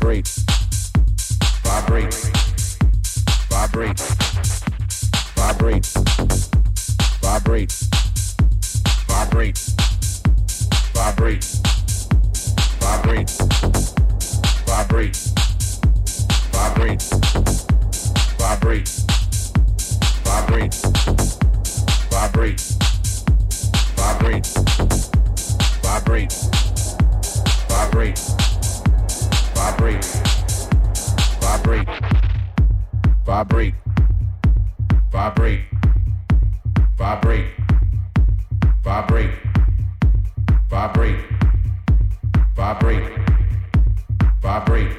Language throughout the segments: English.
vibrate, vibrate, vibrate, vibrate, vibrate, vibrate, vibrate, vibrate, vibrate, vibrate, vibrate, vibrate, vibrate, vibrate, vibrate, vibrate. Vibrate. Vibrate. Vibrate. Vibrate. Vibrate. Vibrate. Vibrate. Vibrate. Vibrate.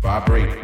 Vibrate.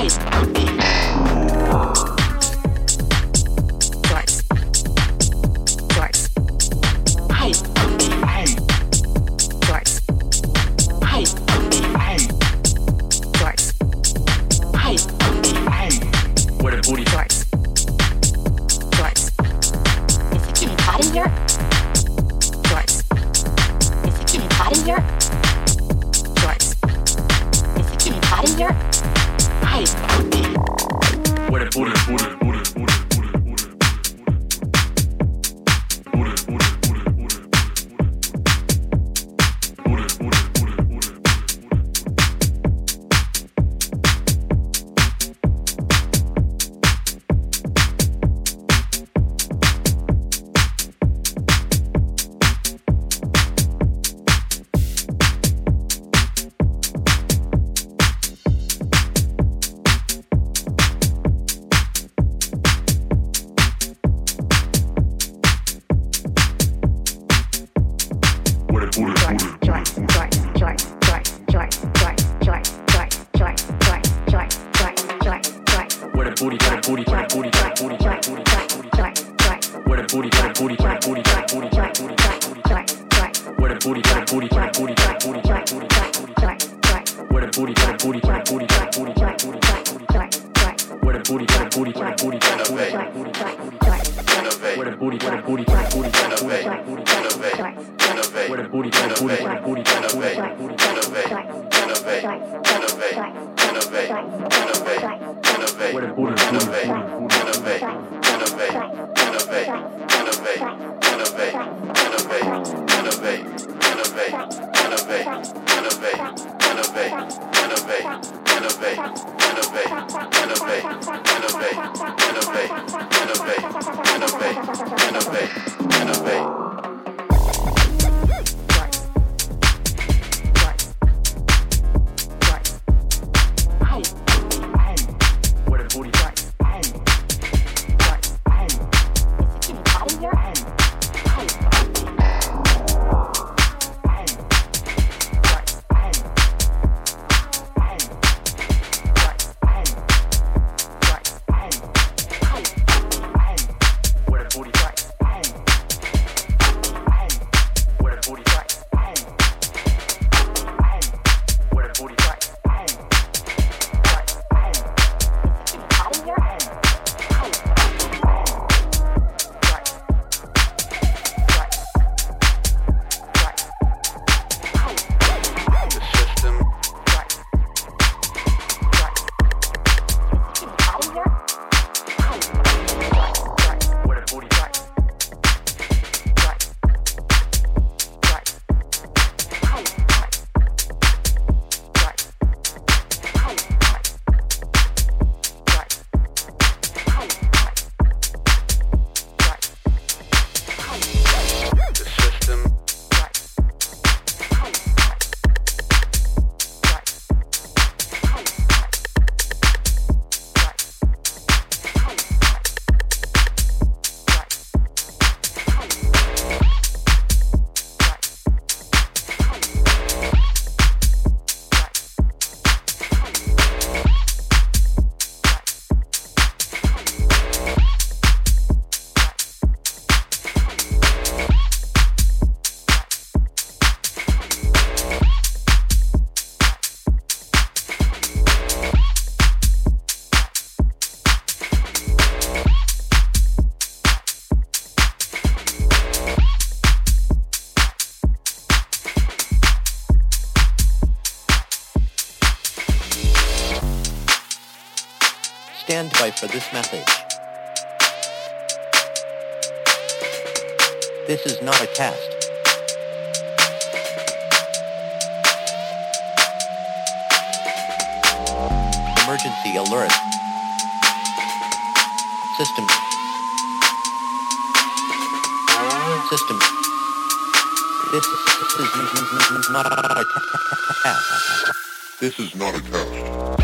Ice Standby for this message. This is not a test. Emergency alert. System. System. This is not a test. This is not a test.